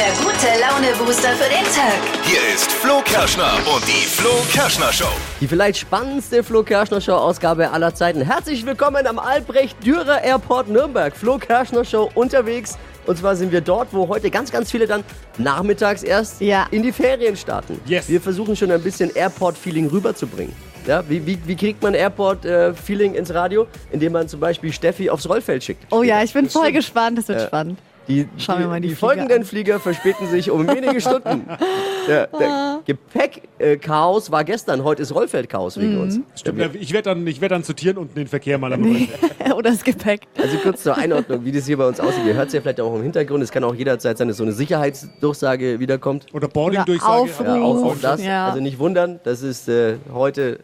der gute Laune-Booster für den Tag. Hier ist Flo Kerschner und die Flo Kerschner Show. Die vielleicht spannendste Flo Kerschner Show Ausgabe aller Zeiten. Herzlich willkommen am Albrecht Dürer Airport Nürnberg. Flo Kerschner Show unterwegs. Und zwar sind wir dort, wo heute ganz, ganz viele dann nachmittags erst Ja. in die Ferien starten. Yes. Wir versuchen schon ein bisschen Airport-Feeling rüberzubringen. Ja, wie, wie, wie kriegt man Airport-Feeling ins Radio? Indem man zum Beispiel Steffi aufs Rollfeld schickt. Oh ja, ich bin voll gespannt, das wird spannend. Die, Schauen die, wir mal die die Flieger folgenden an. Flieger verspäten sich um wenige Stunden. Der, der Gepäck-Chaos war gestern, heute ist Rollfeld-Chaos wegen Mhm. uns. Stimmt, ja, ich werde dann, ich werd dann sortieren und den Verkehr mal am Rand. Oder das Gepäck. Also kurz zur Einordnung, wie das hier bei uns aussieht. Ihr hört es ja vielleicht auch im Hintergrund. Es kann auch jederzeit sein, dass so eine Sicherheitsdurchsage wiederkommt. Oder Boarding-Durchsage. Aufruf. Ja, auch, auch das. Ja. Also nicht wundern, das ist äh, heute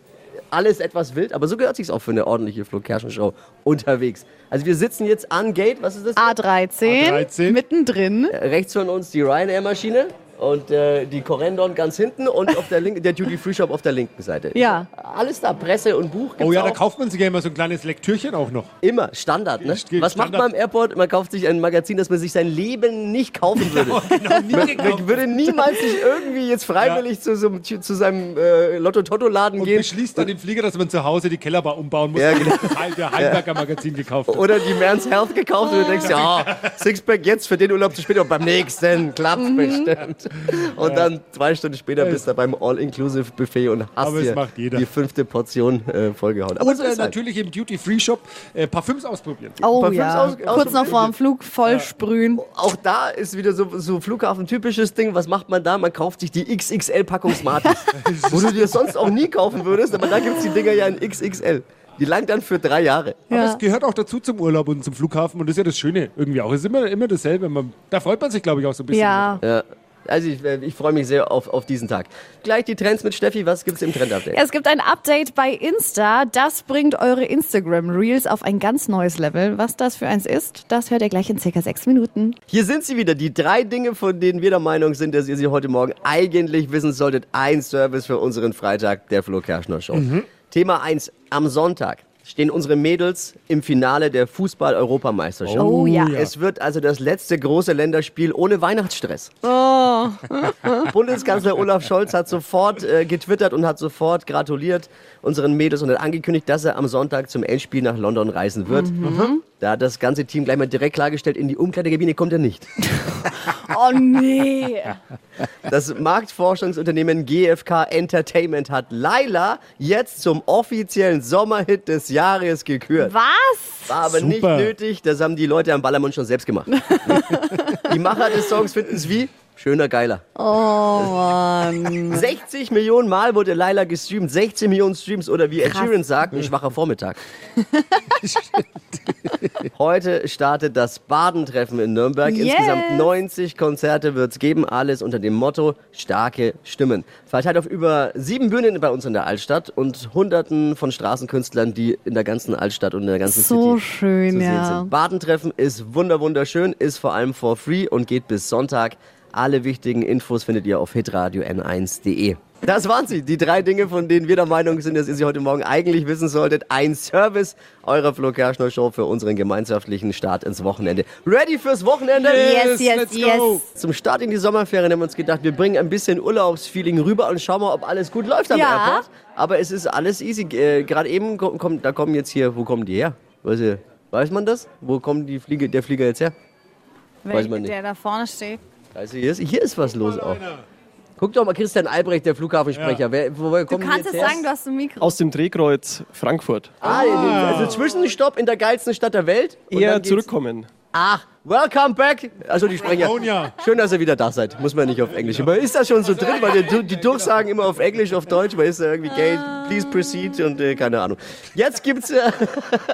alles etwas wild, aber so gehört sich auch für eine ordentliche Flo Kerschen Show unterwegs. Also wir sitzen jetzt an Gate, was ist das? A13, A13. mittendrin. Rechts von uns die Ryanair-Maschine und äh, die Corendon ganz hinten und auf der linken der Duty Free Shop auf der linken Seite. Ja. Alles da, Presse und Buch. Oh ja, da auch. kauft man sich ja immer so ein kleines Lektürchen auch noch. Immer Standard, ne? Steht Was macht Standard. man im Airport? Man kauft sich ein Magazin, das man sich sein Leben nicht kaufen würde. Genau, nie Man, gekauft. man würde niemals sich irgendwie jetzt freiwillig zu, so, einem- zu seinem äh, Lotto-Totto-Laden Und gehen. beschließt dann den Flieger, dass man zu Hause die Kellerbar umbauen muss. Ja, genau. Der Heimwerker-Magazin gekauft hat. Oder die Man's Health gekauft und du denkst, ja, Sixpack jetzt für den Urlaub zu spät und beim nächsten klappt Mhm. bestimmt. Und dann zwei Stunden später bist du beim All-Inclusive-Buffet und hast Aber dir macht jeder. die fünfte Portion äh, vollgehauen. Aber Und äh, halt. natürlich im Duty-Free-Shop äh, Parfüms ausprobieren. Oh Parfüms ja. aus- Kurz noch vor dem Flug voll sprühen. Auch da ist wieder so, so Flughafen-typisches Ding. Was macht man da? Man kauft sich die XXL-Packung Smarties. wo du dir sonst auch nie kaufen würdest, aber da gibt es die Dinger ja in XXL. Die langt dann für drei Jahre. Aber Ja. es gehört auch dazu zum Urlaub und zum Flughafen und das ist ja das Schöne irgendwie auch. Es ist immer, immer dasselbe. Man, da freut man sich, glaube ich, auch so ein bisschen. Ja. Ja. Also ich, äh, ich freue mich sehr auf, auf diesen Tag. Gleich die Trends mit Steffi. Was gibt's im Trend-Update? Es gibt ein Update bei Insta. Das bringt eure Instagram-Reels auf ein ganz neues Level. Was das für eins ist, das hört ihr gleich in circa sechs Minuten. Hier sind sie wieder, die drei Dinge, von denen wir der Meinung sind, dass ihr sie heute Morgen eigentlich wissen solltet. Ein Service für unseren Freitag der Flo Kerschner Show. Thema 1. Am Sonntag stehen unsere Mädels im Finale der Fußball-Europameisterschaft. Oh ja. Es wird also das letzte große Länderspiel ohne Weihnachtsstress. Bundeskanzler Olaf Scholz hat sofort äh, getwittert und hat sofort gratuliert unseren Mädels und hat angekündigt, dass er am Sonntag zum Endspiel nach London reisen wird. Da hat das ganze Team gleich mal direkt klargestellt, in die Umkleidekabine kommt er nicht. Oh nee. Das Marktforschungsunternehmen GfK Entertainment hat Laila jetzt zum offiziellen Sommerhit des Jahres gekürt. Was? War aber nicht Super. nötig, das haben die Leute am Ballermann schon selbst gemacht. die Macher des Songs finden es wie? Schöner Geiler. Oh Mann. 60 Millionen Mal wurde Laila gestreamt. 16 Millionen Streams oder wie Ed. Sheeran sagt, ein schwacher Vormittag. Heute startet das Badentreffen in Nürnberg. Yes. Insgesamt 90 Konzerte wird es geben. Alles unter dem Motto starke Stimmen. Verteilt auf über sieben Bühnen bei uns in der Altstadt und hunderten von Straßenkünstlern, die in der ganzen Altstadt und in der ganzen So City schön, ja. sind. Badentreffen ist wunder wunderschön, ist vor allem for free und geht bis Sonntag. Alle wichtigen Infos findet ihr auf hitradio n1.de. Das waren sie, die drei Dinge, von denen wir der Meinung sind, dass ihr sie heute Morgen eigentlich wissen solltet. Ein Service eurer Flo Kerschner Show für unseren gemeinschaftlichen Start ins Wochenende. Ready fürs Wochenende? Yes, yes, let's yes. go. Zum Start in die Sommerferien haben wir uns gedacht, wir bringen ein bisschen Urlaubsfeeling rüber und schauen mal, ob alles gut läuft am Ja. Airport. Aber es ist alles easy. Äh, Gerade eben kommt, da kommen jetzt hier, wo kommen die her? Weiß, ihr, weiß man das? Wo kommt die Fliege, der Flieger jetzt her? Weiß man nicht. Der da vorne steht. Also hier ist, hier ist was los auch. Guck doch mal, Christian Albrecht, der Flughafensprecher. Wer, woher Du kommen die kannst jetzt sagen, du hast ein Mikro. Aus dem Drehkreuz Frankfurt. Ah, also Zwischenstopp in der geilsten Stadt der Welt. Und Eher geht's- zurückkommen. Ach, welcome back. Also die sprechen ja. Franconia. Schön, dass ihr wieder da seid. Muss man nicht auf Englisch. Aber ist das schon so drin? Weil die, die Durchsagen immer auf Englisch, auf Deutsch. Weil ist da irgendwie Geld, please proceed und äh, keine Ahnung. Jetzt gibt's äh,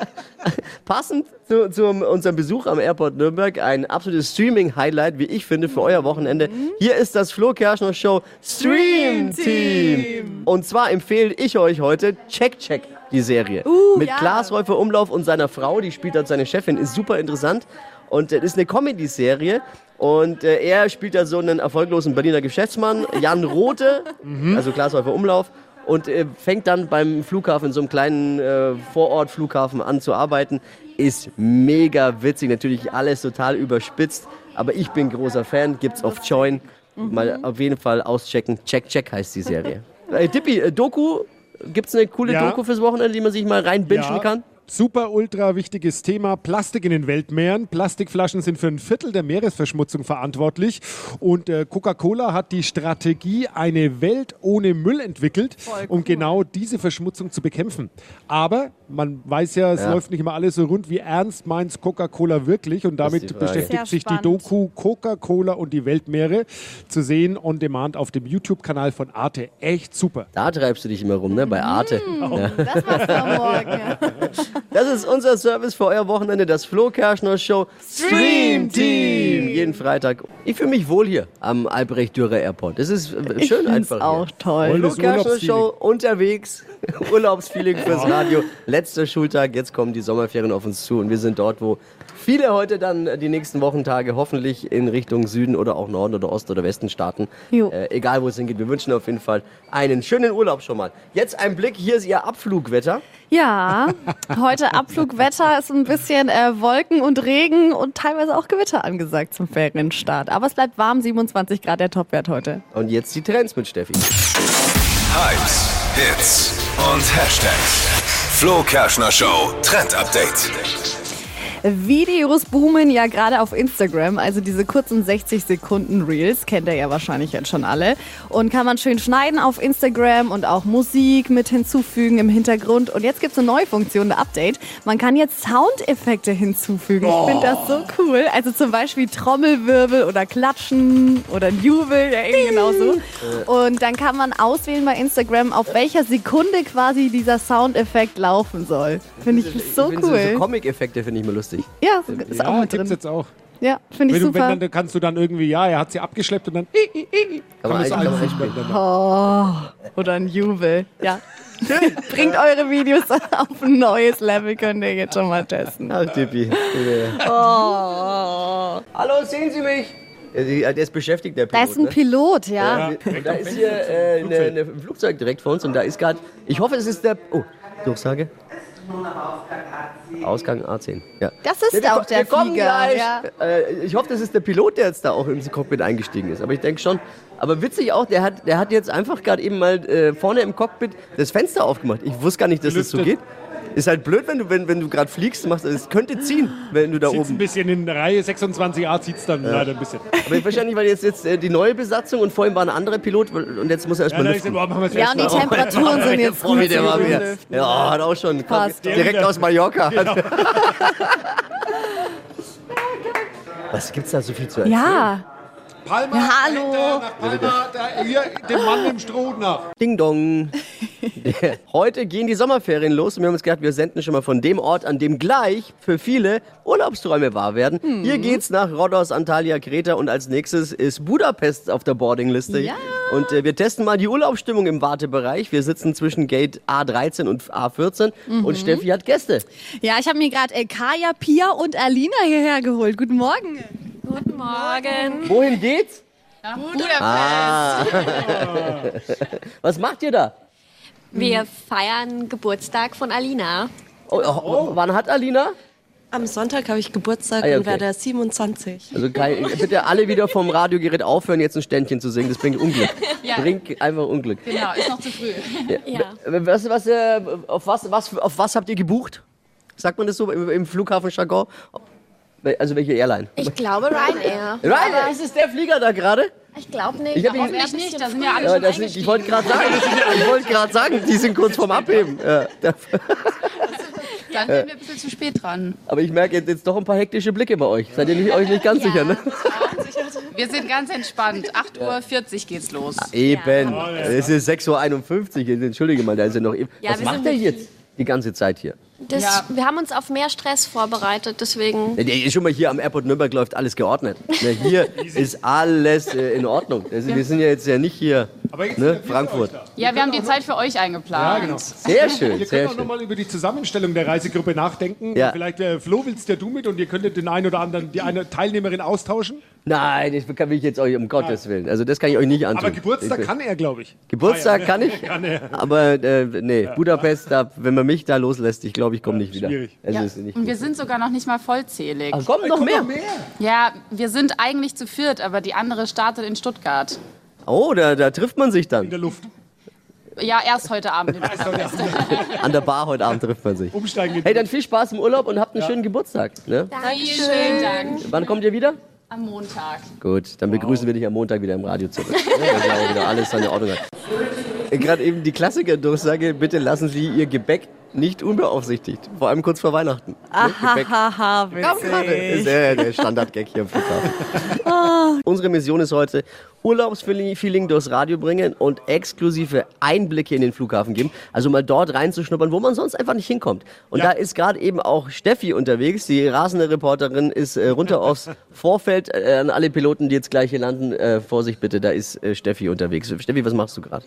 passend zu, zu unserem Besuch am Airport Nürnberg ein absolutes Streaming-Highlight, wie ich finde, für euer Wochenende. Hier ist das Flo Kerschner Show Stream Team. Und zwar empfehle ich euch heute Check Check die Serie. Mit ja. Klaas Räufer Umlauf und seiner Frau, die spielt dort seine Chefin, ist super interessant. Und äh, das ist eine Comedy-Serie. Und äh, er spielt da so einen erfolglosen Berliner Geschäftsmann, Jan Rote, also Klaas Räufer Umlauf. Und äh, fängt dann beim Flughafen, in so einem kleinen äh, Vorort-Flughafen an zu arbeiten. Ist mega witzig, natürlich alles total überspitzt. Aber ich bin großer Fan, gibt's auf Join. Mal auf jeden Fall auschecken. Check, check heißt die Serie. Äh, Dippi, äh, Doku, gibt's eine coole Ja. Doku fürs Wochenende, die man sich mal reinbingen Ja. kann? Super ultra wichtiges Thema. Plastik in den Weltmeeren. Plastikflaschen sind für ein Viertel der Meeresverschmutzung verantwortlich. Und äh, Coca-Cola hat die Strategie eine Welt ohne Müll entwickelt, um genau diese Verschmutzung zu bekämpfen. Aber man weiß ja, es Ja. läuft nicht immer alles so rund. Wie ernst meint Coca-Cola wirklich? Und die damit beschäftigt Sehr sich die spannend. Doku Coca-Cola und die Weltmeere zu sehen on demand auf dem YouTube-Kanal von Arte. Echt super. Da treibst du dich immer rum, ne? Bei Arte. Das machst du am Morgen. Das ist unser Service für euer Wochenende, das Flo Kerschner Show Stream Team. Jeden Freitag. Ich fühle mich wohl hier am Albrecht Dürer Airport. Das ist äh, Ich schön einfach. auch hier. toll. Flo das Kerschner. Show unterwegs. Urlaubsfeeling fürs Radio. Letzter Schultag, jetzt kommen die Sommerferien auf uns zu und wir sind dort, wo viele heute dann die nächsten Wochentage hoffentlich in Richtung Süden oder auch Norden oder Ost oder Westen starten. Jo. Äh, egal wo es hingeht, wir wünschen auf jeden Fall einen schönen Urlaub schon mal. Jetzt ein Blick, hier ist Ihr Abflugwetter. Ja, heute Abflugwetter ist ein bisschen äh, Wolken und Regen und teilweise auch Gewitter angesagt zum Ferienstart. Aber es bleibt warm, 27 Grad der Topwert heute. Und jetzt die Trends mit Steffi. Hypes, Hits und Hashtags. Flo Kerschner Show Trend Update. Videos boomen ja gerade auf Instagram, also diese kurzen 60 Sekunden Reels, kennt ihr ja wahrscheinlich jetzt schon alle. Und kann man schön schneiden auf Instagram und auch Musik mit hinzufügen im Hintergrund. Und jetzt gibt es eine neue Funktion, ein Update. Man kann jetzt Soundeffekte hinzufügen. Ich finde das so cool. Also zum Beispiel Trommelwirbel oder Klatschen oder ein Jubel, ja eben genauso. Und dann kann man auswählen bei Instagram, auf welcher Sekunde quasi dieser Soundeffekt laufen soll. Finde ich So, cool. so Comic-Effekte finde ich mal lustig. Ja, ist auch Ja, mit gibt's drin. jetzt auch. Ja, finde ich Wenn du, wenn super. dann, dann kannst du dann irgendwie, ja, er hat sie abgeschleppt und dann Kann man, kann eigentlich- das kann man miteinander. Oder ein Jubel. Ja. Bringt eure Videos auf ein neues Level, könnt ihr jetzt schon mal testen. Ach, Tippi. Oh. Hallo, sehen Sie mich? Ja, Der ist beschäftigt, der Da Pilot. ist ein ne? Pilot, ja. Ja. Und da ist hier äh, eine Flugzeug direkt vor uns und da ist gerade, ich hoffe, es ist der, oh, Durchsage. Ausgang A10. Ja. Das ist Ja, wir auch der Flieger. Gleich. Ja. Äh, ich hoffe, das ist der Pilot, der jetzt da auch ins Cockpit eingestiegen ist. Aber ich denke schon. Aber witzig auch, der hat, der hat jetzt einfach gerade eben mal äh, vorne im Cockpit das Fenster aufgemacht. Ich wusste gar nicht, dass das so geht. Ist halt blöd, wenn du, wenn, wenn du gerade fliegst, machst, es könnte ziehen, wenn du da Sieht's ein oben. bisschen in Reihe 26a zieht es dann leider ein bisschen. Aber wahrscheinlich, weil jetzt, jetzt äh, die neue Besatzung und vorhin war ein anderer Pilot und jetzt muss er Ja, erstmal ist lüften. es Ja, und die. Temperaturen sind jetzt gut. der war. Lüften. Ja, hat auch schon. Passt. Direkt aus Mallorca. Was gibt's da so viel zu erzählen? Ja, Palma, Ja, hallo. nach Palma, da, hier, dem Mann im Stroh nach. Ding dong. Heute gehen die Sommerferien los und wir haben uns gedacht, wir senden schon mal von dem Ort, an dem gleich für viele Urlaubsträume wahr werden. Hier geht's nach Rhodos, Antalya, Kreta und als nächstes ist Budapest auf der Boardingliste. Ja. Und äh, wir testen mal die Urlaubsstimmung im Wartebereich. Wir sitzen zwischen Gate A13 und A14 und Steffi hat Gäste. ja ich habe mir gerade äh, Kaya, Pia und Alina hierher geholt. Guten Morgen. Guten Morgen. Wohin geht's? Budapest. Ah. Was macht ihr da? Wir feiern Geburtstag von Alina. Oh, oh, wann hat Alina? Am Sonntag habe ich Geburtstag Ah, ja, und okay. werde 27. Also Kai, bitte alle wieder vom Radiogerät aufhören, jetzt ein Ständchen zu singen. Das bringt Unglück. Bringt einfach Unglück. Genau, ist noch zu früh. Ja. Was, was, äh, auf, was, was, auf was habt ihr gebucht? Sagt man das so im, im Flughafen-Jargon? Also welche Airline? Ich glaube Ryanair. Ryanair, ist es der Flieger da gerade? Ich glaube nicht. Ich hab Hoffentlich nicht, da sind ja alle Ja, schon das, ich wollte gerade sagen, ich wollte gerade sagen, die sind kurz vorm Abheben. Ja, da- Dann sind wir ein bisschen zu spät dran. aber ich merke jetzt, doch ein paar hektische Blicke bei euch. Seid ihr nicht, euch nicht ganz Ja. sicher, ne? Wir sind ganz entspannt. 8.40 Uhr geht's los. Eben. Es ist 6.51 Uhr. Entschuldige mal, da ist ja noch. Ja, Was macht sind er jetzt die ganze Zeit hier? Das, Ja. Wir haben uns auf mehr Stress vorbereitet, deswegen. Ja, Schon mal hier am Airport Nürnberg läuft alles geordnet. Ne, hier ist alles äh, in Ordnung. Wir sind ja jetzt ja nicht hier, Aber jetzt ne, Frankfurt. Ja, wir haben die Zeit für euch Ja, eingeplant. genau. Sehr schön, Wir sehr können auch nochmal über die Zusammenstellung der Reisegruppe nachdenken. Ja. Vielleicht, äh, Flo, willst ja du mit und ihr könntet den einen oder anderen, die eine Teilnehmerin austauschen? Nein, das kann ich jetzt euch um Gottes Willen. Also das kann ich euch nicht antun. Aber Geburtstag Ich- kann er, glaube ich. Geburtstag kann ich, Kann er. aber äh, nee, Budapest, da, wenn man mich da loslässt, ich glaube, ich komme nicht wieder. schwierig. Ja. nicht Und wir gut. sind sogar noch nicht mal vollzählig. Ach, kommt noch mehr. Ja, wir sind eigentlich zu viert, aber die andere startet in Stuttgart. Oh, da, da trifft man sich In der dann. Luft. Ja, erst heute Abend. An der Bar heute Abend trifft man sich. Umsteigen geht Hey, dann viel Spaß im Urlaub und habt einen schönen Geburtstag. Ne? Vielen Dank. Wann kommt ihr wieder? Am Montag. Gut, dann begrüßen wir dich am Montag wieder im Radio zurück. Ne, Wenn ja auch wieder alles seine Ordnung hat. Äh, Gerade eben die Klassiker-Durchsage, bitte lassen Sie Ihr Gebäck nicht unbeaufsichtigt. Vor allem kurz vor Weihnachten. Ne? Gebäck. Haha, Das ist der, der Standard-Gag hier am Flughafen. Unsere Mission ist heute, Urlaubsfeeling durchs Radio bringen und exklusive Einblicke in den Flughafen geben. Also mal dort reinzuschnuppern, wo man sonst einfach nicht hinkommt. Und Ja. da ist gerade eben auch Steffi unterwegs. Die rasende Reporterin ist äh, runter aufs Vorfeld. Äh, an alle Piloten, die jetzt gleich hier landen, äh, Vorsicht bitte, da ist äh, Steffi unterwegs. Steffi, was machst du gerade?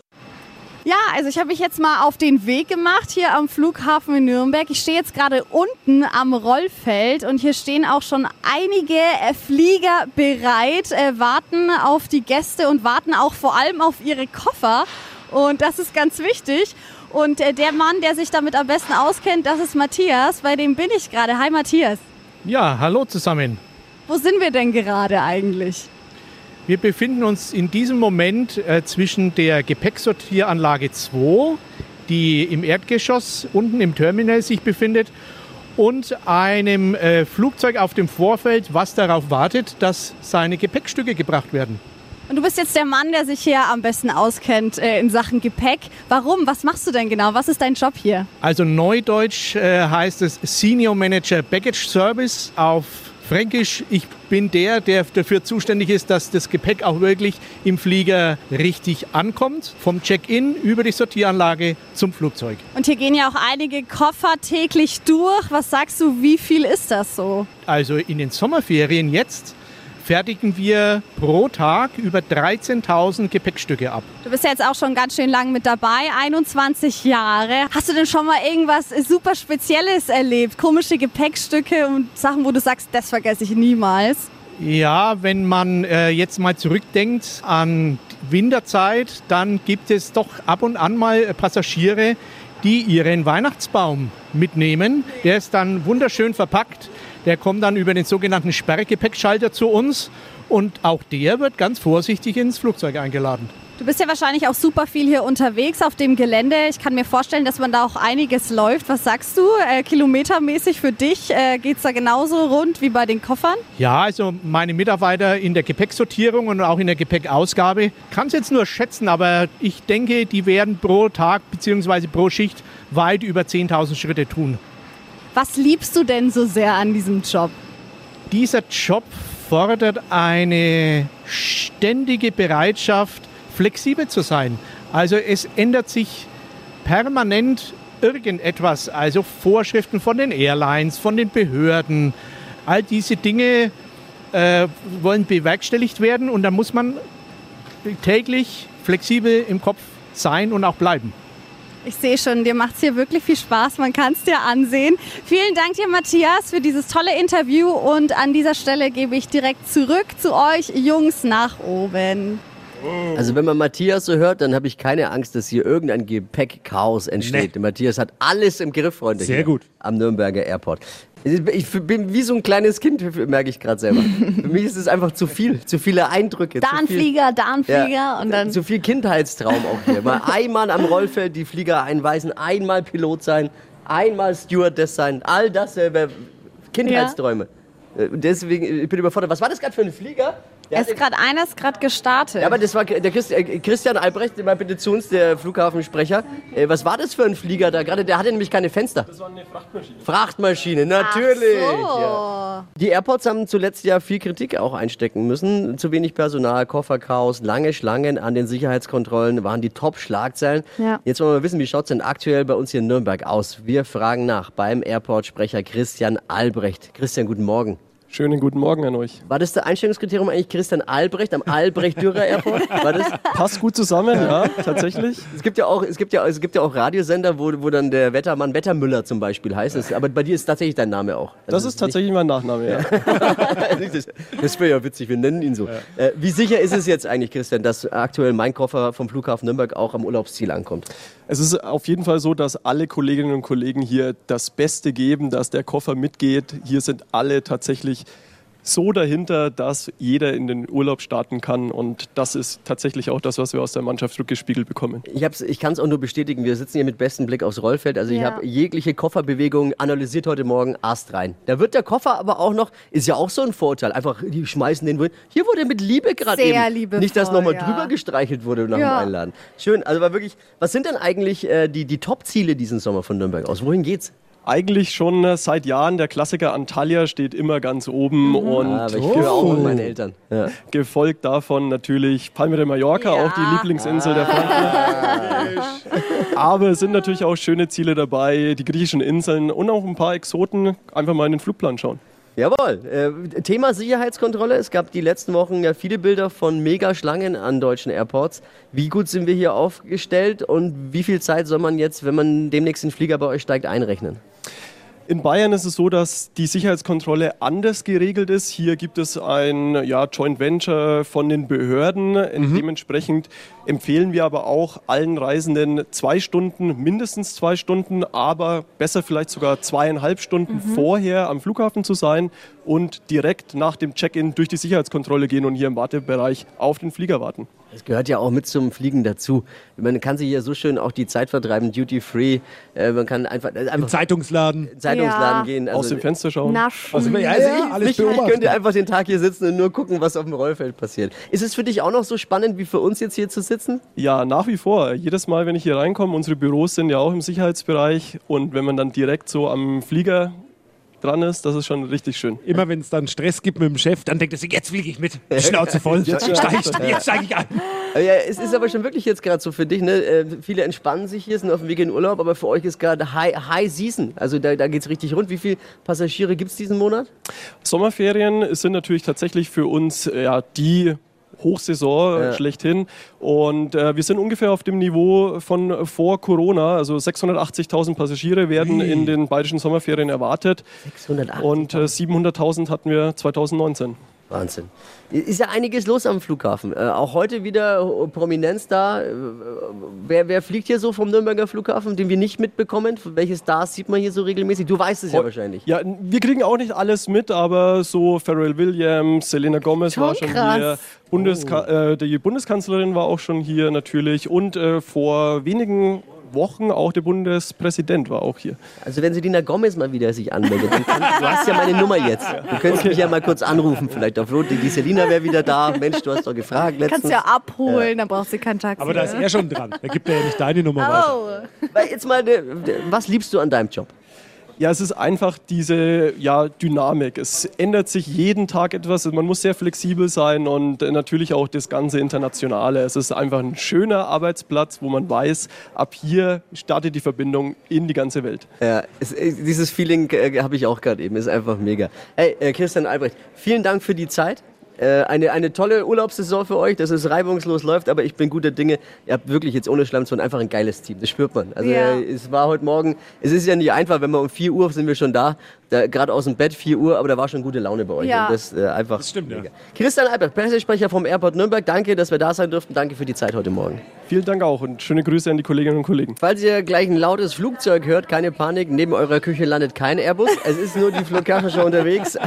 Ja, also ich habe mich jetzt mal auf den Weg gemacht hier am Flughafen in Nürnberg. Ich stehe jetzt gerade unten am Rollfeld und hier stehen auch schon einige äh, Flieger bereit, äh, warten auf die Gäste und warten auch vor allem auf ihre Koffer. Und das ist ganz wichtig. Und äh, der Mann, der sich damit am besten auskennt, das ist Matthias. Bei dem bin ich gerade. Hi Matthias. Ja, hallo zusammen. Wo sind wir denn gerade eigentlich? Wir befinden uns in diesem Moment äh, zwischen der Gepäcksortieranlage 2, die im Erdgeschoss unten im Terminal sich befindet, und einem äh, Flugzeug auf dem Vorfeld, was darauf wartet, dass seine Gepäckstücke gebracht werden. Und du bist jetzt der Mann, der sich hier am besten auskennt äh, in Sachen Gepäck. Warum? Was machst du denn genau? Was ist dein Job hier? Also neudeutsch äh, heißt es Senior Manager Baggage Service auf Fränkisch. Ich bin der, der dafür zuständig ist, dass das Gepäck auch wirklich im Flieger richtig ankommt. Vom Check-in über die Sortieranlage zum Flugzeug. Und hier gehen ja auch einige Koffer täglich durch. Was sagst du, wie viel ist das so? Also in den Sommerferien jetzt fertigen wir pro Tag über 13.000 Gepäckstücke ab. Du bist ja jetzt auch schon ganz schön lang mit dabei, 21 Jahre. Hast du denn schon mal irgendwas super Spezielles erlebt? Komische Gepäckstücke und Sachen, wo du sagst, das vergesse ich niemals. Ja, wenn man äh, jetzt mal zurückdenkt an Winterzeit, dann gibt es doch ab und an mal äh, Passagiere, die ihren Weihnachtsbaum mitnehmen. Der ist dann wunderschön verpackt. Der kommt dann über den sogenannten Sperrgepäckschalter zu uns und auch der wird ganz vorsichtig ins Flugzeug eingeladen. Du bist ja wahrscheinlich auch super viel hier unterwegs auf dem Gelände. Ich kann mir vorstellen, dass man da auch einiges läuft. Was sagst du? Äh, kilometermäßig für dich äh, geht es da genauso rund wie bei den Koffern? Ja, also meine Mitarbeiter in der Gepäcksortierung und auch in der Gepäckausgabe kann es jetzt nur schätzen, aber ich denke, die werden pro Tag bzw. pro Schicht weit über 10.000 Schritte tun. Was liebst du denn so sehr an diesem Job? Dieser Job fordert eine ständige Bereitschaft, flexibel zu sein. Also es ändert sich permanent irgendetwas, also Vorschriften von den Airlines, von den Behörden. All diese Dinge äh, wollen bewerkstelligt werden und da muss man täglich flexibel im Kopf sein und auch bleiben. Ich sehe schon, dir macht es hier wirklich viel Spaß. Man kann es dir ansehen. Vielen Dank dir, Matthias, für dieses tolle Interview. Und an dieser Stelle gebe ich direkt zurück zu euch Jungs nach oben. Also wenn man Matthias so hört, dann habe ich keine Angst, dass hier irgendein Gepäckchaos entsteht. Matthias hat alles im Griff, Freunde. Sehr hier gut. Am Nürnberger Airport. Ich bin wie so ein kleines Kind, merke ich gerade selber. Für mich ist es einfach zu viel, zu viele Eindrücke. Da ein viel, Flieger, da ein Flieger Ja, und dann. Zu viel Kindheitstraum auch hier. Mal einmal am Rollfeld die Flieger einweisen, einmal Pilot sein, einmal Stewardess sein. All das wär Kindheitsträume. Äh, Deswegen, ich bin überfordert. Was war das gerade für ein Flieger? Der Es ist gerade einer ist gerade gestartet. ja, aber das war der Christ, äh, Christian Albrecht, mal bitte zu uns, der Flughafensprecher. Äh, was war das für ein Flieger da gerade? Der hatte nämlich keine Fenster. Das war eine Frachtmaschine. Frachtmaschine, natürlich. so. Ja. Die Airports haben zuletzt ja viel Kritik auch einstecken müssen. Zu wenig Personal, Kofferchaos, lange Schlangen an den Sicherheitskontrollen waren die Top-Schlagzeilen. Ja. Jetzt wollen wir wissen, wie schaut es denn aktuell bei uns hier in Nürnberg aus? Wir fragen nach beim Airport-Sprecher Christian Albrecht. Christian, guten Morgen. Schönen guten Morgen an euch. War das der Einstellungskriterium eigentlich Christian Albrecht am Albrecht-Dürer Airport? War das? Passt gut zusammen, ja, tatsächlich. Es gibt ja auch, es gibt ja, es gibt ja auch Radiosender, wo, wo dann der Wettermann Wettermüller zum Beispiel heißt. Es, aber bei dir ist tatsächlich dein Name auch. Also Das ist tatsächlich mein Nachname, ja. das wäre ja witzig, wir nennen ihn so. Äh, wie sicher ist es jetzt eigentlich, Christian, dass aktuell mein Koffer vom Flughafen Nürnberg auch am Urlaubsziel ankommt? Es ist auf jeden Fall so, dass alle Kolleginnen und Kollegen hier das Beste geben, dass der Koffer mitgeht. Hier sind alle tatsächlich so dahinter, dass jeder in den Urlaub starten kann. Und das ist tatsächlich auch das, was wir aus der Mannschaft rückgespiegelt bekommen. Ich, ich kann es auch nur bestätigen, wir sitzen hier mit bestem Blick aufs Rollfeld. Also ich Ja. habe jegliche Kofferbewegung analysiert heute Morgen, Ast rein. Da wird der Koffer aber auch noch, ist ja auch so ein Vorteil, einfach, die schmeißen den. Hier wurde mit Liebe gerade Sehr eben. liebevoll, Nicht, dass nochmal ja. drüber gestreichelt wurde nach Ja. dem Einladen. Schön, also war wirklich, was sind denn eigentlich äh, die, die Top-Ziele diesen Sommer von Nürnberg aus? Wohin geht's? Eigentlich schon äh, seit Jahren, der Klassiker Antalya steht immer ganz oben und Ah, aber ich führe auch mit meinen Eltern. Ja. gefolgt davon natürlich Palma de Mallorca, auch die Lieblingsinsel der Franken. Aber es sind natürlich auch schöne Ziele dabei, die griechischen Inseln und auch ein paar Exoten. Einfach mal in den Flugplan schauen. Jawohl. Äh, Thema Sicherheitskontrolle. Es gab die letzten Wochen ja viele Bilder von Megaschlangen an deutschen Airports. Wie gut sind wir hier aufgestellt und wie viel Zeit soll man jetzt, wenn man demnächst in den Flieger bei euch steigt, einrechnen? In Bayern ist es so, dass die Sicherheitskontrolle anders geregelt ist. Hier gibt es ein ja, Joint Venture von den Behörden. Dementsprechend empfehlen wir aber auch allen Reisenden zwei Stunden, mindestens zwei Stunden, aber besser vielleicht sogar zweieinhalb Stunden vorher am Flughafen zu sein und direkt nach dem Check-in durch die Sicherheitskontrolle gehen und hier im Wartebereich auf den Flieger warten. Das gehört ja auch mit zum Fliegen dazu. Man kann sich hier so schön auch die Zeit vertreiben, Duty Free. Äh, man kann einfach, Im einfach Zeitungsladen. Zeitungsladen Ja. gehen. Aus dem Fenster schauen. Naschen. Also, ja, Also ja, ich, alles ich, ich könnte einfach den Tag hier sitzen und nur gucken, was auf dem Rollfeld passiert. Ist es für dich auch noch so spannend wie für uns jetzt hier zu sitzen? Ja, nach wie vor. Jedes Mal, wenn ich hier reinkomme, unsere Büros sind ja auch im Sicherheitsbereich und wenn man dann direkt so am Flieger dran ist, das ist schon richtig schön. Immer wenn es dann Stress gibt mit dem Chef, dann denkt er sich, jetzt fliege ich mit. Schnauze voll. Jetzt steige ich, jetzt steig ich ein. Aber Ja, es ist aber schon wirklich jetzt gerade so für dich. Ne? Äh, Viele entspannen sich hier, sind auf dem Weg in den Urlaub, aber für euch ist gerade High, High Season. Also da, da geht es richtig rund. Wie viele Passagiere gibt es diesen Monat? Sommerferien sind natürlich tatsächlich für uns äh, ja, die Hochsaison Ja. äh, schlechthin. Und äh, wir sind ungefähr auf dem Niveau von vor Corona. Also 680.000 Passagiere werden in den bayerischen Sommerferien erwartet. 680. Und äh, 700.000 hatten wir 2019. Wahnsinn. Ist ja einiges los am Flughafen. Äh, auch heute wieder Prominenz da. Äh, wer, wer fliegt hier so vom Nürnberger Flughafen, den wir nicht mitbekommen? Welche Stars sieht man hier so regelmäßig? Du weißt es ja wahrscheinlich. Ja, wir kriegen auch nicht alles mit, aber so Pharrell Williams, Selena Gomez Schon war schon krass. hier, Bundeska äh, die Bundeskanzlerin war auch schon hier natürlich und äh, vor wenigen Wochen auch der Bundespräsident war auch hier. Also wenn Selina Gomez mal wieder sich anmeldet, dann kann, du hast ja meine Nummer jetzt. Du könntest mich ja mal kurz anrufen vielleicht auf Rot. Die Selina wäre wieder da. Mensch, du hast doch gefragt letztens. Kannst du ja abholen, dann brauchst du kein Taxi. Aber da ist er schon dran. Da gibt er ja nicht deine Nummer weiter. Oh. Weil Jetzt mal, äh, was liebst du an deinem Job? Ja, es ist einfach diese ja, Dynamik. Es ändert sich jeden Tag etwas. Man muss sehr flexibel sein und äh, natürlich auch das ganze Internationale. Es ist einfach ein schöner Arbeitsplatz, wo man weiß, ab hier startet die Verbindung in die ganze Welt. Ja, es, äh, dieses Feeling äh, habe ich auch gerade eben. Ist einfach mega. Hey, äh, Christian Albrecht, vielen Dank für die Zeit. Äh, eine, eine tolle Urlaubssaison für euch, dass es reibungslos läuft, aber ich bin guter Dinge. Ihr habt wirklich jetzt ohne Schlammzone einfach ein geiles Team. Das spürt man. Also Ja. äh, es war heute Morgen, es ist ja nicht einfach, wenn wir um 4 Uhr sind wir schon da gerade aus dem Bett 4 Uhr, aber da war schon gute Laune bei euch. Ja. Und das äh, einfach Das stimmt, ja. mega. Christian Albrecht, Pressesprecher vom Airport Nürnberg, danke, dass wir da sein durften. Danke für die Zeit heute Morgen. Vielen Dank auch und schöne Grüße an die Kolleginnen und Kollegen. Falls ihr gleich ein lautes Flugzeug hört, keine Panik, neben eurer Küche landet kein Airbus. Es ist nur die Show unterwegs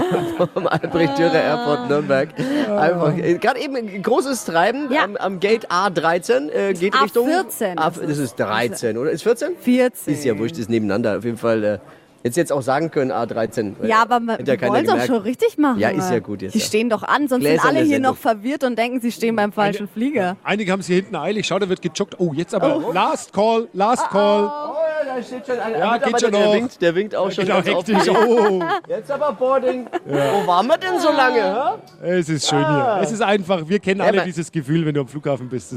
vom Albrecht-Dürer Airport Nürnberg. Einfach, äh, gerade eben ein großes Treiben Ja. am, am Gate A13, äh, geht A14 Richtung... ist A, es. das ist 13, oder? Ist 14? 14. Ist ja wurscht, ist nebeneinander. Auf jeden Fall... Äh, Jetzt jetzt auch sagen können, A13. Ja, aber man, ja wollen es doch schon richtig machen. Ja, ist ja gut jetzt, Die ja. stehen doch an, sonst Gläserne sind alle hier Sendung. noch verwirrt und denken, sie stehen beim falschen Flieger. Einige haben es hier hinten eilig. Schau, da wird gejoggt. Oh, jetzt aber Last Call, Last Call. Oh ja, da steht schon ein Ja, Mitarbeiter, geht schon der noch. winkt, der winkt auch schon Genau, ganz hektisch. Oh, Jetzt aber Boarding. Wo waren wir denn so lange? Hä? es ist schön hier. Es ist einfach, wir kennen alle dieses Gefühl, wenn du am Flughafen bist.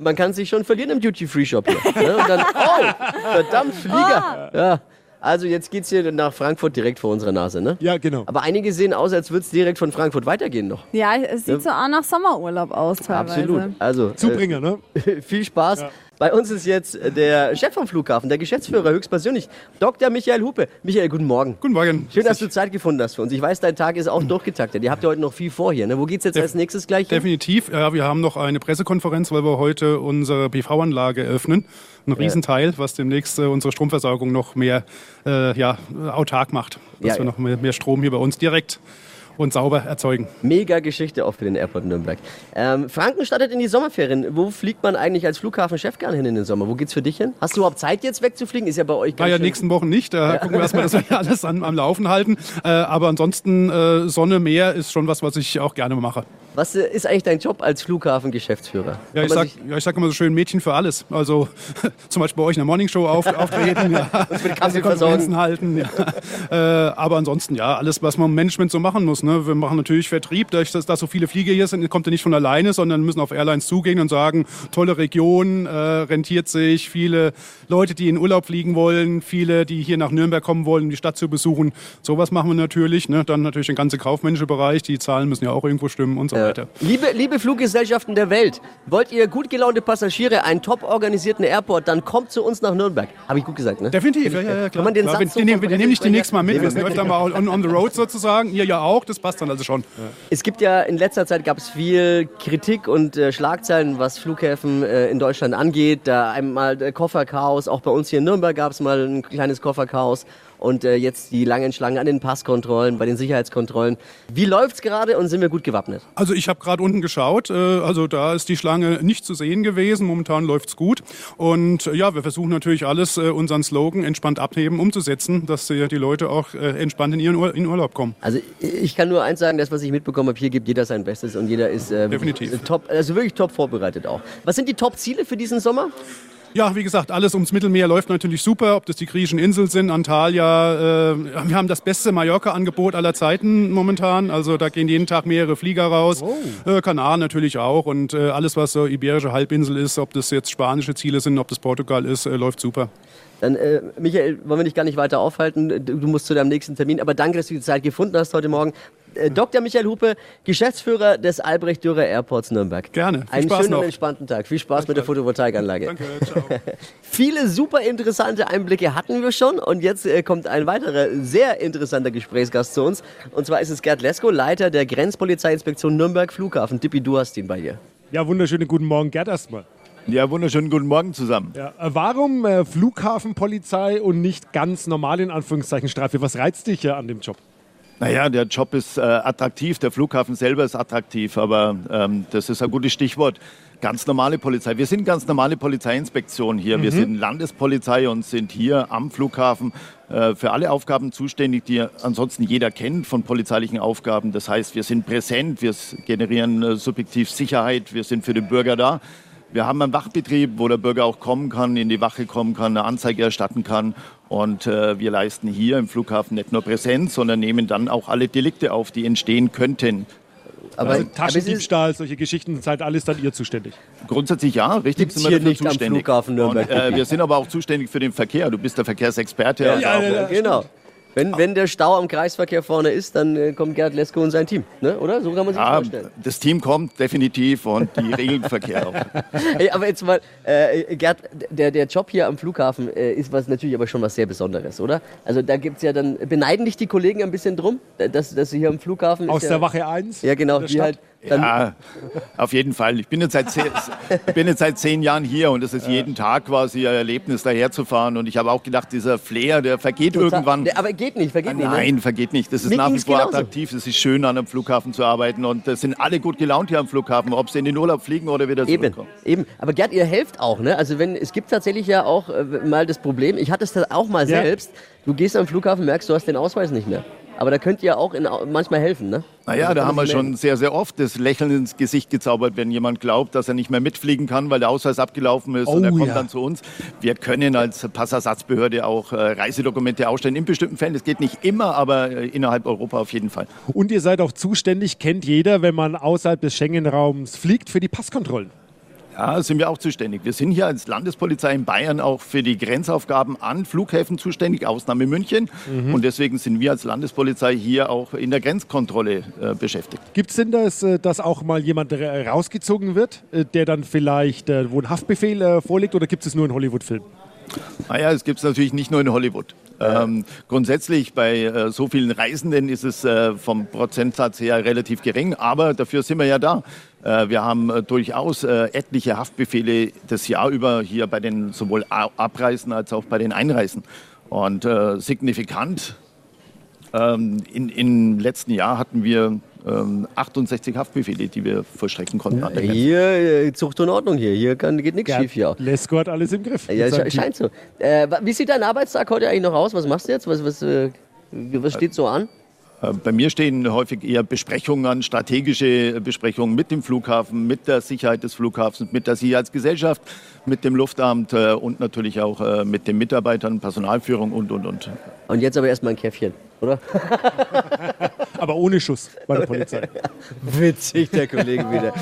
Man kann sich schon verlieren im Duty-Free-Shop hier. ne? Und dann, oh, verdammt, Flieger. Ja. Also jetzt geht's hier nach Frankfurt direkt vor unserer Nase, ne? Ja, genau. Aber einige sehen aus, als würde es direkt von Frankfurt weitergehen noch. Ja, es sieht so auch nach Sommerurlaub aus teilweise. Absolut. Also äh, Zubringer, ne? viel Spaß. Bei uns ist jetzt der Chef vom Flughafen, der Geschäftsführer höchstpersönlich, Dr. Michael Hupe. Michael, guten Morgen. Guten Morgen. Schön, dass du Zeit gefunden hast für uns. Ich weiß, dein Tag ist auch durchgetaktet. Ihr habt ja heute noch viel vor hier. Ne? Wo geht's jetzt als nächstes gleich hin? Definitiv. Ja, wir haben noch eine Pressekonferenz, weil wir heute unsere PV-Anlage eröffnen. Ein Riesenteil, was demnächst äh, unsere Stromversorgung noch mehr äh, ja, autark macht. Dass Ja, wir noch mehr, mehr Strom hier bei uns direkt und sauber erzeugen. Mega Geschichte auch für den Airport Nürnberg. Ähm, Franken startet in die Sommerferien. Wo fliegt man eigentlich als Flughafenchef gerne hin in den Sommer? Wo geht's für dich hin? Hast du überhaupt Zeit jetzt wegzufliegen? Ist ja bei euch ganz ja, schön- nächsten Wochen nicht. Da gucken wir erstmal, dass wir alles an, am Laufen halten. Äh, aber ansonsten äh, Sonne, Meer ist schon was, was ich auch gerne mache. Was ist eigentlich dein Job als Flughafengeschäftsführer? Ja, ich sag, ja, ich sag immer so schön Mädchen für alles. Also zum Beispiel bei euch in der Morningshow auf, auftreten, ja. mit Kaffee Pressekonferenzen halten. Ja. Äh, aber ansonsten ja, alles, was man im Management so machen muss. Ne? Wir machen natürlich Vertrieb, dadurch, dass da so viele Flieger hier sind, kommt ja nicht von alleine, sondern müssen auf Airlines zugehen und sagen, tolle Region, äh, rentiert sich, viele Leute, die in Urlaub fliegen wollen, viele, die hier nach Nürnberg kommen wollen, um die Stadt zu besuchen. Sowas machen wir natürlich. Ne? Dann natürlich der ganze kaufmännische Bereich, die Zahlen müssen ja auch irgendwo stimmen und so weiter. Liebe, liebe Fluggesellschaften der Welt, wollt ihr gut gelaunte Passagiere, einen top organisierten Airport, dann kommt zu uns nach Nürnberg. Habe ich gut gesagt, ne? Definitiv, ja, ja, ja, klar. Kann man den ja, Satz nehmen, vom die nehmen dich demnächst mal mit. Wir sind öfter mal on, on the road sozusagen. Ihr ja auch, das passt dann also schon. Es gibt ja in letzter Zeit gab es viel Kritik und äh, Schlagzeilen, was Flughäfen äh, in Deutschland angeht. Da einmal äh, Kofferchaos, auch bei uns hier in Nürnberg gab es mal ein kleines Kofferchaos. Und äh, jetzt die langen Schlangen an den Passkontrollen, bei den Sicherheitskontrollen. Wie läuft's gerade und sind wir gut gewappnet? Also ich habe gerade unten geschaut, äh, also da ist die Schlange nicht zu sehen gewesen. Momentan läuft's gut. Und äh, ja, wir versuchen natürlich alles, äh, unseren Slogan entspannt abheben, umzusetzen, dass äh, die Leute auch äh, entspannt in ihren Ur in Urlaub kommen. Also ich kann nur eins sagen, das, was ich mitbekommen habe, hier gibt jeder sein Bestes und jeder ist äh, Definitiv. top, also wirklich top vorbereitet auch. Was sind die Top-Ziele für diesen Sommer? Ja, wie gesagt, alles ums Mittelmeer läuft natürlich super, ob das die griechischen Inseln sind, Antalya. Äh, wir haben das beste Mallorca-Angebot aller Zeiten momentan. Also da gehen jeden Tag mehrere Flieger raus. Äh, Kanaren natürlich auch. Und äh, alles, was so iberische Halbinsel ist, ob das jetzt spanische Ziele sind, ob das Portugal ist, äh, läuft super. Dann, äh, Michael, wollen wir dich gar nicht weiter aufhalten. Du musst zu deinem nächsten Termin. Aber danke, dass du die Zeit gefunden hast heute Morgen. Äh, Dr. Michael Hupe, Geschäftsführer des Albrecht Dürer Airports Nürnberg. Gerne. Viel Einen Spaß schönen noch. und entspannten Tag. Viel Spaß mit der Photovoltaikanlage. Danke, ciao. Viele super interessante Einblicke hatten wir schon und jetzt äh, kommt ein weiterer sehr interessanter Gesprächsgast zu uns. Und zwar ist es Gerd Lesko, Leiter der Grenzpolizeiinspektion Nürnberg Flughafen. Tippi, du hast ihn bei dir. Ja, wunderschönen guten Morgen, Gerd erstmal. Ja, wunderschönen guten Morgen zusammen. Ja, äh, warum äh, Flughafenpolizei und nicht ganz normal in Anführungszeichen Streife? Was reizt dich ja an dem Job? Naja, der Job ist äh, attraktiv, der Flughafen selber ist attraktiv, aber ähm, das ist ein gutes Stichwort. Ganz normale Polizei. Wir sind ganz normale Polizeiinspektion hier. Wir Mhm. sind Landespolizei und sind hier am Flughafen äh, für alle Aufgaben zuständig, die ansonsten jeder kennt von polizeilichen Aufgaben. Das heißt, wir sind präsent, wir generieren äh, subjektiv Sicherheit, wir sind für den Bürger da. Wir haben einen Wachbetrieb, wo der Bürger auch kommen kann, in die Wache kommen kann, eine Anzeige erstatten kann. Und äh, wir leisten hier im Flughafen nicht nur Präsenz, sondern nehmen dann auch alle Delikte auf, die entstehen könnten. Aber, also Taschendiebstahl, solche Geschichten, seid alles dann ihr zuständig. Grundsätzlich ja, richtig Gibt's sind wir hier nicht am zuständig. Flughafen Nürnberg. Und, äh, wir sind aber auch zuständig für den Verkehr. Du bist der Verkehrsexperte. Ja, also ja, auch- ja, genau. Wenn, wenn der Stau am Kreisverkehr vorne ist, dann äh, kommt Gerd Lesko und sein Team. Ne? Oder? So kann man sich das Ja, vorstellen. das Team kommt definitiv und die regeln Verkehr auch. Hey, aber jetzt mal, äh, Gerd, der, der Job hier am Flughafen äh, ist was natürlich aber schon was sehr Besonderes, oder? Also da gibt es ja dann, beneiden dich die Kollegen ein bisschen drum, dass, dass sie hier am Flughafen... Aus ist der ja, Wache 1? Ja, genau, die halt dann... Ja, auf jeden Fall. Ich bin jetzt seit zehn, bin jetzt seit zehn Jahren hier und es ist jeden Tag quasi ein Erlebnis, daher zu fahren. Und ich habe auch gedacht, dieser Flair, der vergeht total- irgendwann. Der, aber geht nicht, vergeht nicht. Ne? Nein, vergeht nicht. Das ist Mir nach wie vor genauso. attraktiv. Es ist schön, an einem Flughafen zu arbeiten. Und es sind alle gut gelaunt hier am Flughafen, ob sie in den Urlaub fliegen oder wieder Eben, zurückkommen. eben. Aber Gerd, ihr helft auch, ne? Also wenn es gibt tatsächlich ja auch äh, mal das Problem, ich hatte es auch mal Ja. selbst, du gehst am Flughafen, merkst, du hast den Ausweis nicht mehr. Aber da könnt ihr auch in, manchmal helfen, ne? Naja, Also da haben wir schon sehr, sehr oft das Lächeln ins Gesicht gezaubert, wenn jemand glaubt, dass er nicht mehr mitfliegen kann, weil der Ausweis abgelaufen ist und Oh er kommt ja. dann zu uns. Wir können als Passersatzbehörde auch äh, Reisedokumente ausstellen, in bestimmten Fällen. Es geht nicht immer, aber äh, innerhalb Europa auf jeden Fall. Und ihr seid auch zuständig, kennt jeder, wenn man außerhalb des Schengen-Raums fliegt, für die Passkontrollen. Ja, sind wir auch zuständig. Wir sind hier als Landespolizei in Bayern auch für die Grenzaufgaben an Flughäfen zuständig, Ausnahme München. Mhm. Und deswegen sind wir als Landespolizei hier auch in der Grenzkontrolle äh, beschäftigt. Gibt es denn das, äh, dass auch mal jemand ra- rausgezogen wird, äh, der dann vielleicht, äh, wo ein Haftbefehl äh, vorliegt, oder gibt es nur in Hollywood-Filmen? Naja, es gibt es natürlich nicht nur in Hollywood. Ähm, grundsätzlich bei äh, so vielen Reisenden ist es äh, vom Prozentsatz her relativ gering, aber dafür sind wir ja da. Äh, wir haben äh, durchaus äh, etliche Haftbefehle das Jahr über hier bei den sowohl Abreisen als auch bei den Einreisen. Und signifikant ähm, im letzten Jahr hatten wir ähm, 68 Haftbefehle, die wir vollstrecken konnten. an der Grenze. Hier, äh, Zucht und Ordnung hier. Hier kann, geht nichts schief hier. Lesko hat alles im Griff. Ja, scheint so. Äh, wie sieht dein Arbeitstag heute eigentlich noch aus? Was machst du jetzt? Was, was, äh, was steht so an? Äh, Bei mir stehen häufig eher Besprechungen an, strategische Besprechungen mit dem Flughafen, mit der Sicherheit des Flughafens, mit der Sicherheitsgesellschaft, mit dem Luftamt äh, und natürlich auch äh, mit den Mitarbeitern, Personalführung und, und, und. Und jetzt aber erstmal ein Käffchen, oder? Aber ohne Schuss bei der Polizei. Witzig, der Kollege wieder.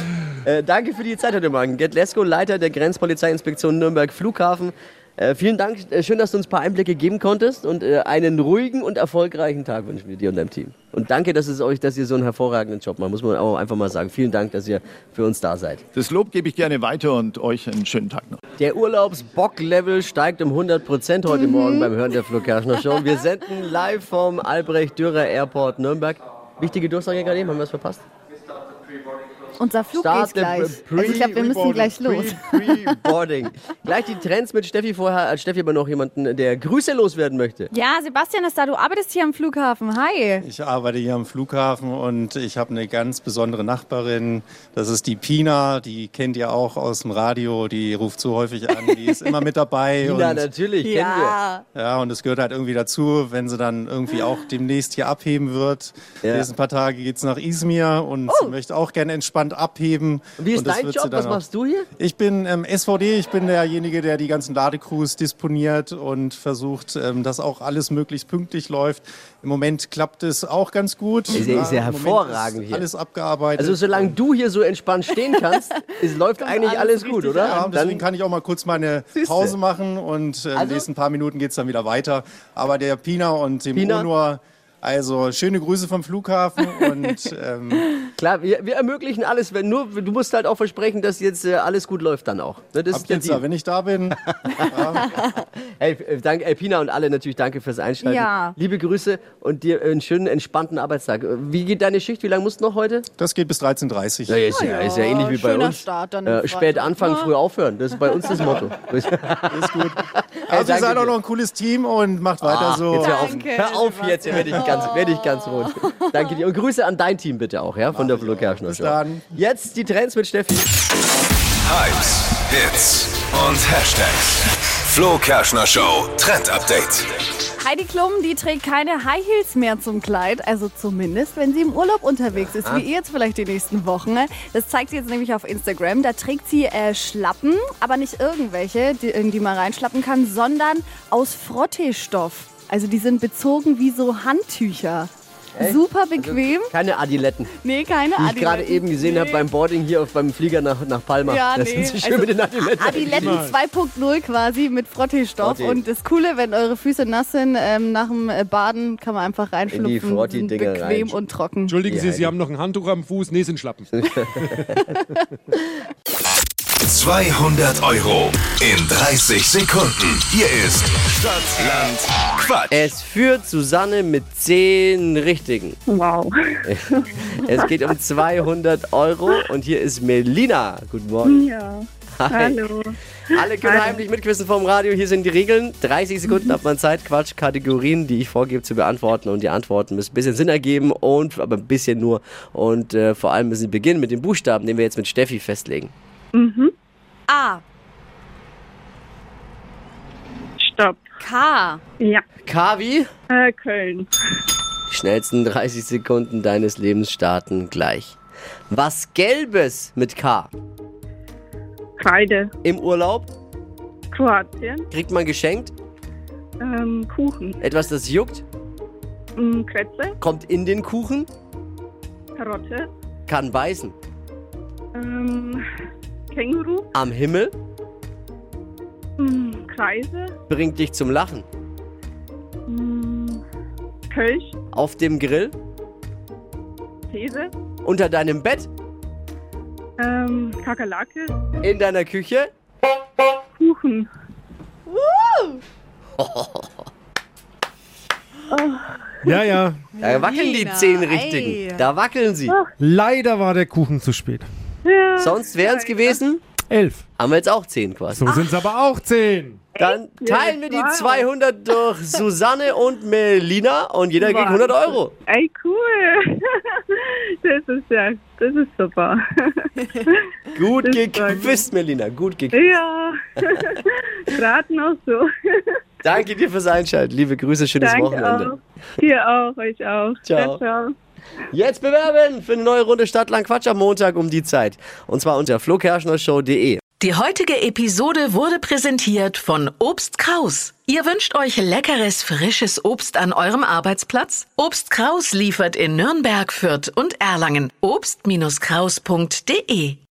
Äh, danke für die Zeit heute Morgen. Gerd Lesko, Leiter der Grenzpolizeiinspektion Nürnberg Flughafen. Äh, vielen Dank. Äh, schön, dass du uns ein paar Einblicke geben konntest und äh, einen ruhigen und erfolgreichen Tag wünschen wir dir und deinem Team. Und danke, dass, es euch, dass ihr so einen hervorragenden Job macht, muss man auch einfach mal sagen. Vielen Dank, dass ihr für uns da seid. Das Lob gebe ich gerne weiter und euch einen schönen Tag noch. Der Urlaubsbock-Level steigt um 100 Prozent heute Morgen beim Hören der Flo Kerschner Show. Wir senden live vom Albrecht-Dürer Airport Nürnberg. Wichtige Durchsage gerade eben, haben wir was verpasst? Unser Flug Start geht gleich. Also ich glaube, wir müssen gleich los. Pre-Boarding. gleich die Trends mit Steffi vorher, als Steffi aber noch jemanden, der Grüße loswerden möchte. Ja, Sebastian ist da. Du arbeitest hier am Flughafen. Hi. Ich arbeite hier am Flughafen und ich habe eine ganz besondere Nachbarin. Das ist die Pina. Die kennt ihr auch aus dem Radio. Die ruft so häufig an. Die ist immer mit dabei. Pina, und, natürlich, kennen Ja. ja, und es gehört halt irgendwie dazu, wenn sie dann irgendwie auch demnächst hier abheben wird. Ja. Die nächsten paar Tage geht's nach Izmir und sie möchte auch gerne entspannt abheben. Wie ist dein Job? Was machst du hier? ich bin ähm, SVD, ich bin derjenige, der die ganzen Ladecrews disponiert und versucht, ähm, dass auch alles möglichst pünktlich läuft. Im Moment klappt es auch ganz gut. Ist ja, ist ja hervorragend ist hier. Alles abgearbeitet. Also solange du hier so entspannt stehen kannst, es läuft eigentlich alles, gut, oder? Ja, deswegen Dann, kann ich auch mal kurz meine. Pause machen und äh, in Also- den nächsten paar Minuten geht es dann wieder weiter. Aber der Pina und dem Pina? Onur, also schöne Grüße vom Flughafen und ähm, klar, wir, wir ermöglichen alles, wenn nur, du musst halt auch versprechen, dass jetzt äh, alles gut läuft dann auch. Ne, das ab ist jetzt, Deal. wenn ich da bin, Hey, äh, danke, äh, Pina und alle natürlich danke fürs Einschalten. Ja. Liebe Grüße und dir einen schönen, entspannten Arbeitstag. Äh, Wie geht deine Schicht? Wie lange musst du noch heute? das geht bis 13.30 Ja, ist, ja, ist ja ähnlich wie bei schöner uns. Start dann Äh, spät anfangen, Ja. früh aufhören. Das ist bei uns das Motto. ist gut. Also ihr danke seid auch noch ein cooles Team und macht weiter Ah, so. Jetzt hör auf, Danke, hör auf jetzt, werde ich, ganz, werd ich ganz rot. Danke dir. Und Grüße an dein Team bitte auch, ja, von der Flo Kerschner Bis Show. dann. Jetzt die Trends mit Steffi. Hypes, Hits und Hashtags. Flo Kerschner Show Trend Update. Heidi Klum, die trägt keine High Heels mehr zum Kleid, also zumindest, wenn sie im Urlaub unterwegs ist, wie ihr jetzt vielleicht die nächsten Wochen. Das zeigt sie jetzt nämlich auf Instagram. Da trägt sie äh, Schlappen, aber nicht irgendwelche, die, in die man reinschlappen kann, sondern aus Frotteestoff. Also die sind bezogen wie so Handtücher. Super bequem. Keine Adiletten. nee, keine Die ich gerade Adiletten. eben gesehen habe beim Boarding hier auf, beim Flieger nach, nach Palma. Ja, da nee. sind sie schön Also, mit den Adiletten. Adiletten 2.0 quasi mit Frotteestoff. Frottee. Und das Coole, wenn eure Füße nass sind, ähm, nach dem äh, Baden kann man einfach reinschlupfen. In die bequem rein. und trocken. Entschuldigen Ja, Sie. Sie haben noch ein Handtuch am Fuß. Nee, sind Schlappen. 200 Euro in 30 Sekunden. Hier ist Stadtland Quatsch. Es führt Susanne mit 10 Richtigen. Wow. Es geht um 200 Euro und hier ist Melina. Guten Morgen. Ja. Hi. Hallo. Alle können Hallo. heimlich mitquissen vom Radio. Hier sind die Regeln. 30 Sekunden hat man Zeit, Quatsch, Kategorien, die ich vorgebe zu beantworten. Und die Antworten müssen ein bisschen Sinn ergeben und aber ein bisschen nur. Und äh, vor allem müssen sie beginnen mit dem Buchstaben, den wir jetzt mit Steffi festlegen. Mhm. A. Stopp. K. Ja. K wie? Äh, Köln. Die schnellsten 30 Sekunden deines Lebens starten gleich. Was Gelbes mit K? Kreide. Im Urlaub Kroatien. kriegt man geschenkt. Ähm, Kuchen. Etwas, das juckt, Ähm, Kretze. kommt in den Kuchen, Karotte. kann beißen. Ähm, Känguru. Am Himmel Hm, Kreise. bringt dich zum Lachen. Hm, Kölsch. Auf dem Grill, Käse. unter deinem Bett, Ähm, Kakerlake. in deiner Küche. Kuchen. Ja, ja. Da wackeln die zehn richtigen. Da wackeln sie. Leider war der Kuchen zu spät. Sonst wären es gewesen, Elf. haben wir jetzt auch zehn quasi. So sind es aber auch zehn. Dann teilen wir die Wow. 200 durch Susanne und Melina und jeder kriegt 100 Euro. Ey, cool. Das ist ja, das ist super. Gut Das freut gequizt, Melina. Gut gequizt. Ja. Gerade noch so. Danke dir fürs Einschalten. Liebe Grüße, schönes Danke Wochenende. auch. Dir auch, euch auch. Ciao. ciao. Jetzt bewerben für eine neue Runde Stadtland Quatsch am Montag um die Zeit. Und zwar unter flokerschnershow.de. Die heutige Episode wurde präsentiert von Obst Kraus. Ihr wünscht euch leckeres, frisches Obst an eurem Arbeitsplatz? Obst Kraus liefert in Nürnberg, Fürth und Erlangen. Obst-Kraus.de